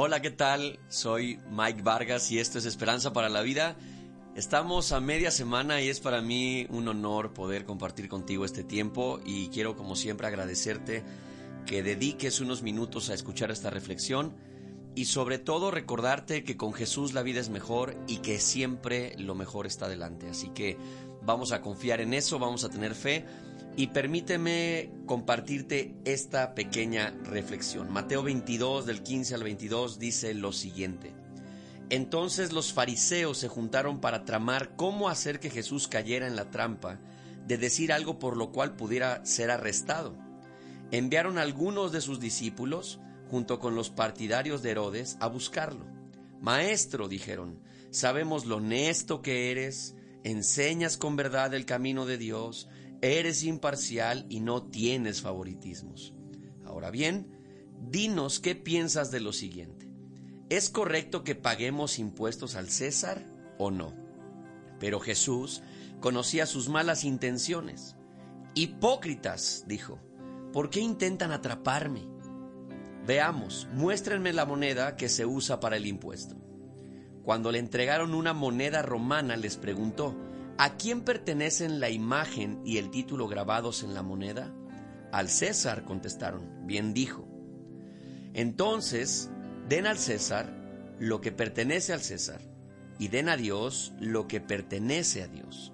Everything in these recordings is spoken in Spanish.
Hola, ¿qué tal? Soy Mike Vargas y esto es Esperanza para la Vida. Estamos a media semana y es para mí un honor poder compartir contigo este tiempo y quiero como siempre agradecerte que dediques unos minutos a escuchar esta reflexión y sobre todo recordarte que con Jesús la vida es mejor y que siempre lo mejor está adelante. Así que vamos a confiar en eso, vamos a tener fe y permíteme compartirte esta pequeña reflexión. Mateo 22 del 15 al 22 dice lo siguiente. Entonces los fariseos se juntaron para tramar cómo hacer que Jesús cayera en la trampa de decir algo por lo cual pudiera ser arrestado. Enviaron a algunos de sus discípulos, junto con los partidarios de Herodes, a buscarlo. Maestro, dijeron, sabemos lo honesto que eres, enseñas con verdad el camino de Dios, eres imparcial y no tienes favoritismos. Ahora bien, dinos qué piensas de lo siguiente. ¿Es correcto que paguemos impuestos al César o no? Pero Jesús conocía sus malas intenciones. Hipócritas, dijo, ¿por qué intentan atraparme? Veamos, muéstrenme la moneda que se usa para el impuesto. Cuando le entregaron una moneda romana, les preguntó, ¿A quién pertenecen la imagen y el título grabados en la moneda? Al César, contestaron. Bien dijo. Entonces, den al César lo que pertenece al César y den a Dios lo que pertenece a Dios.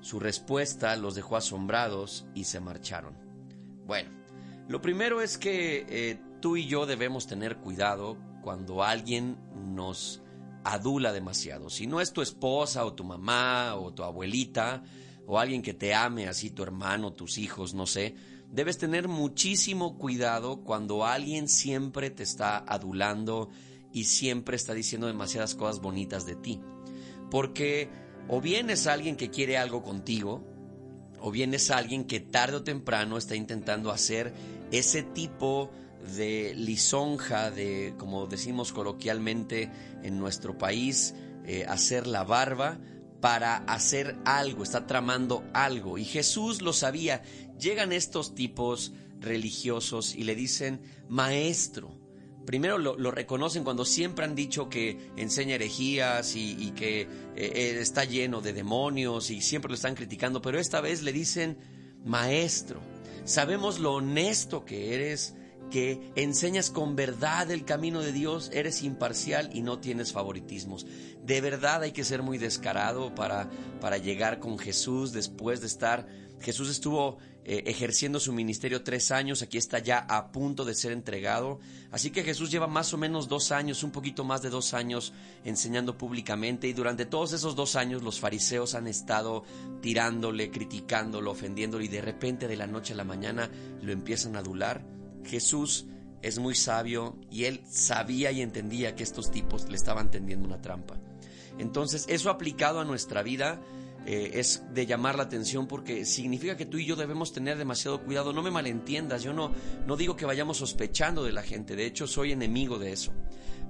Su respuesta los dejó asombrados y se marcharon. Bueno, lo primero es que eh, tú y yo debemos tener cuidado cuando alguien nos adula demasiado. Si no es tu esposa o tu mamá o tu abuelita o alguien que te ame, así tu hermano, tus hijos, no sé, debes tener muchísimo cuidado cuando alguien siempre te está adulando y siempre está diciendo demasiadas cosas bonitas de ti. Porque o bien es alguien que quiere algo contigo, o bien es alguien que tarde o temprano está intentando hacer ese tipo de lisonja, de, como decimos coloquialmente en nuestro país, eh, hacer la barba para hacer algo, está tramando algo. Y Jesús lo sabía. Llegan estos tipos religiosos y le dicen, maestro. Primero lo, reconocen cuando siempre han dicho que enseña herejías y, que eh, eh, está lleno de demonios y siempre lo están criticando, pero esta vez le dicen, maestro, sabemos lo honesto que eres, que enseñas con verdad el camino de Dios, eres imparcial y no tienes favoritismos. De verdad hay que ser muy descarado para, para llegar con Jesús después de estar... Jesús estuvo eh, ejerciendo su ministerio tres años, aquí está ya a punto de ser entregado. Así que Jesús lleva más o menos dos años, un poquito más de dos años enseñando públicamente y durante todos esos dos años los fariseos han estado tirándole, criticándolo, ofendiéndolo y de repente de la noche a la mañana lo empiezan a adular Jesús es muy sabio y él sabía y entendía que estos tipos le estaban tendiendo una trampa. Entonces, eso aplicado a nuestra vida eh, es de llamar la atención porque significa que tú y yo debemos tener demasiado cuidado. No me malentiendas, yo no, no digo que vayamos sospechando de la gente, de hecho soy enemigo de eso.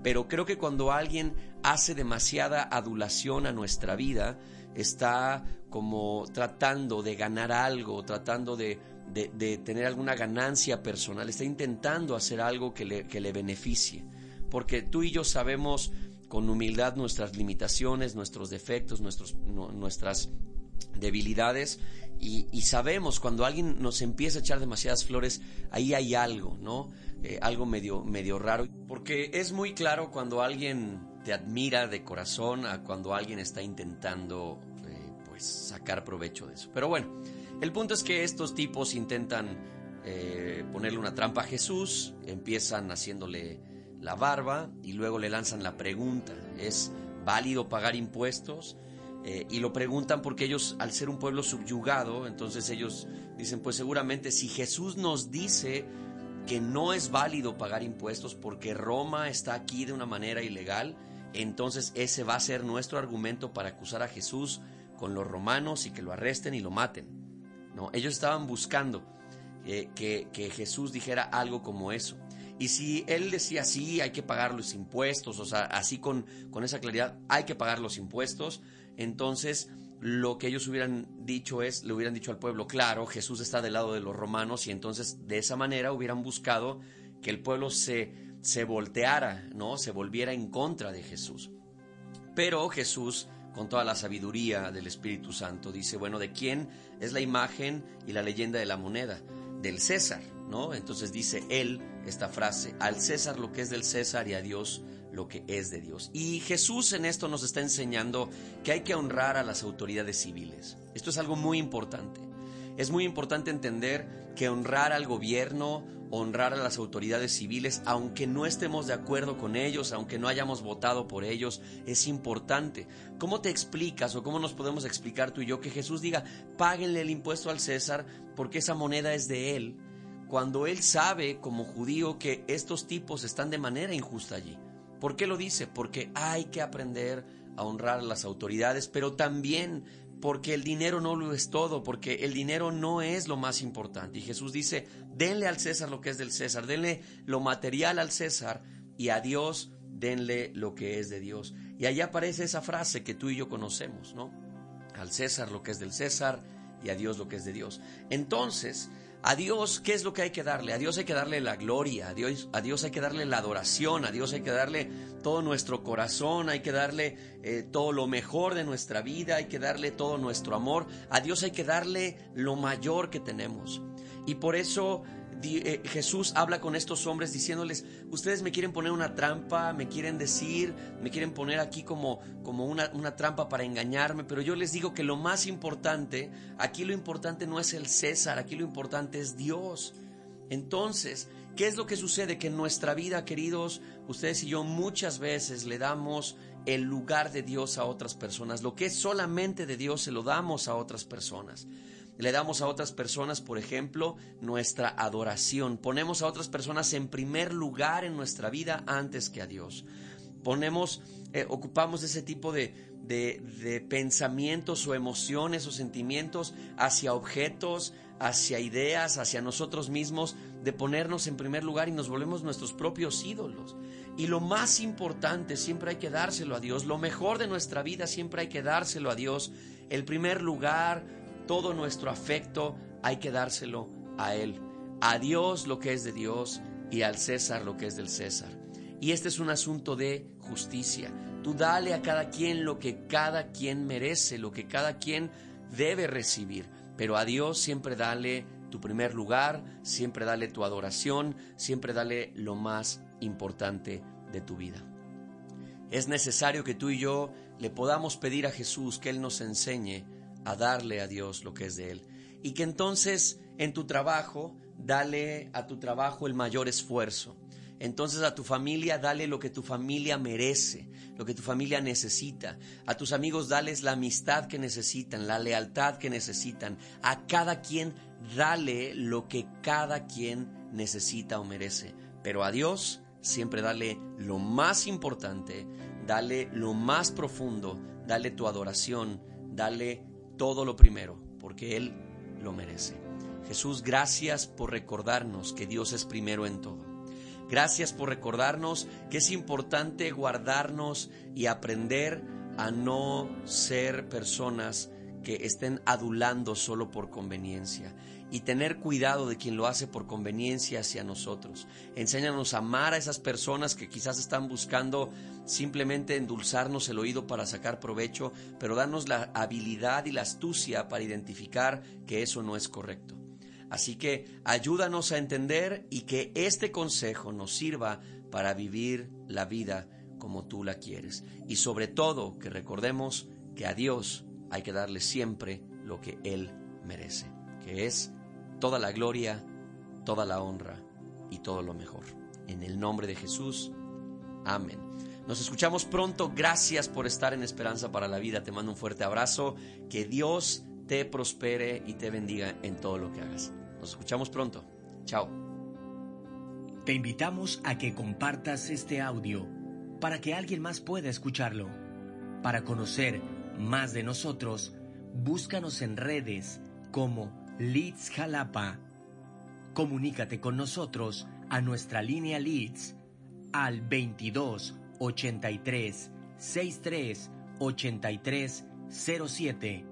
Pero creo que cuando alguien hace demasiada adulación a nuestra vida, está como tratando de ganar algo, tratando de, de, tener alguna ganancia personal, está intentando hacer algo que le, que le beneficie. Porque tú y yo sabemos con humildad nuestras limitaciones, nuestros defectos, nuestros, nuestras debilidades y, sabemos cuando alguien nos empieza a echar demasiadas flores, ahí hay algo, ¿no? Eh, algo medio, medio raro. Porque es muy claro cuando alguien te admira de corazón a cuando alguien está intentando eh, pues sacar provecho de eso. Pero bueno, el punto es que estos tipos intentan eh, ponerle una trampa a Jesús, empiezan haciéndole la barba y luego le lanzan la pregunta, ¿es válido pagar impuestos? Eh, y lo preguntan porque ellos, al ser un pueblo subyugado, entonces ellos dicen, pues seguramente si Jesús nos dice que no es válido pagar impuestos porque Roma está aquí de una manera ilegal, entonces ese va a ser nuestro argumento para acusar a Jesús con los romanos y que lo arresten y lo maten. Ellos estaban buscando eh, que, Jesús dijera algo como eso. Y si él decía, sí, hay que pagar los impuestos, o sea, así con, con esa claridad, hay que pagar los impuestos, entonces lo que ellos hubieran dicho es, le hubieran dicho al pueblo, claro, Jesús está del lado de los romanos y entonces de esa manera hubieran buscado que el pueblo se se volteara, ¿no? Se volviera en contra de Jesús. Pero Jesús, con toda la sabiduría del Espíritu Santo, dice, bueno, ¿de quién es la imagen y la leyenda de la moneda? Del César, ¿no? Entonces dice él esta frase, al César lo que es del César y a Dios lo que es de Dios. Y Jesús en esto nos está enseñando que hay que honrar a las autoridades civiles. Esto es algo muy importante. Es muy importante entender que honrar al gobierno, honrar a las autoridades civiles, aunque no estemos de acuerdo con ellos, aunque no hayamos votado por ellos, es importante. ¿Cómo te explicas o cómo nos podemos explicar tú y yo que Jesús diga, páguenle el impuesto al César porque esa moneda es de él, cuando él sabe como judío que estos tipos están de manera injusta allí? ¿Por qué lo dice? Porque hay que aprender a honrar a las autoridades, pero también porque el dinero no lo es todo, porque el dinero no es lo más importante. Y Jesús dice, denle al César lo que es del César, denle lo material al César y a Dios denle lo que es de Dios. Y ahí aparece esa frase que tú y yo conocemos, ¿no? Al César lo que es del César y a Dios lo que es de Dios. Entonces, a Dios, ¿qué es lo que hay que darle? A Dios hay que darle la gloria, a Dios, hay que darle la adoración, a Dios hay que darle todo nuestro corazón, hay que darle eh, todo lo mejor de nuestra vida, hay que darle todo nuestro amor, a Dios hay que darle lo mayor que tenemos. Y por eso eh, Jesús habla con estos hombres diciéndoles, ustedes me quieren poner una trampa, me quieren decir, me quieren poner aquí como, como una, una, trampa para engañarme, pero yo les digo que lo más importante, aquí lo importante no es el César, aquí lo importante es Dios. Entonces, ¿qué es lo que sucede? Que en nuestra vida, queridos, ustedes y yo muchas veces le damos el lugar de Dios a otras personas. Lo que es solamente de Dios se lo damos a otras personas le damos a otras personas, por ejemplo, nuestra adoración. Ponemos a otras personas en primer lugar en nuestra vida antes que a Dios. Ponemos, eh, ocupamos ese tipo de, de, pensamientos o emociones o sentimientos hacia objetos, hacia ideas, hacia nosotros mismos, de ponernos en primer lugar y nos volvemos nuestros propios ídolos. Y lo más importante siempre hay que dárselo a Dios, lo mejor de nuestra vida siempre hay que dárselo a Dios. El primer lugar, todo nuestro afecto hay que dárselo a Él. A Dios lo que es de Dios y al César lo que es del César. Y este es un asunto de justicia. Tú dale a cada quien lo que cada quien merece, lo que cada quien debe recibir. Pero a Dios siempre dale tu primer lugar, siempre dale tu adoración, siempre dale lo más importante de tu vida. Es necesario que tú y yo le podamos pedir a Jesús que Él nos enseñe a darle a Dios lo que es de Él. Y que entonces en tu trabajo, dale a tu trabajo el mayor esfuerzo. Entonces a tu familia dale lo que tu familia merece, lo que tu familia necesita. A tus amigos dales la amistad que necesitan, la lealtad que necesitan. A cada quien dale lo que cada quien necesita o merece. Pero a Dios siempre dale lo más importante, dale lo más profundo, dale tu adoración, dale todo lo primero, porque Él lo merece. Jesús, gracias por recordarnos que Dios es primero en todo. Gracias por recordarnos que es importante guardarnos y aprender a no ser personas que estén adulando solo por conveniencia y tener cuidado de quien lo hace por conveniencia hacia nosotros. Enséñanos a amar a esas personas que quizás están buscando simplemente endulzarnos el oído para sacar provecho, pero danos la habilidad y la astucia para identificar que eso no es correcto. Así que ayúdanos a entender y que este consejo nos sirva para vivir la vida como tú la quieres. Y sobre todo que recordemos que a Dios hay que darle siempre lo que Él merece, que es toda la gloria, toda la honra y todo lo mejor. En el nombre de Jesús, amén. Nos escuchamos pronto. Gracias por estar en Esperanza para la Vida. Te mando un fuerte abrazo. Que Dios te prospere y te bendiga en todo lo que hagas. Nos escuchamos pronto. Chao. Te invitamos a que compartas este audio para que alguien más pueda escucharlo. Para conocer más de nosotros, búscanos en redes como Leeds Jalapa. Comunícate con nosotros a nuestra línea Leeds al 22 83 63 83 07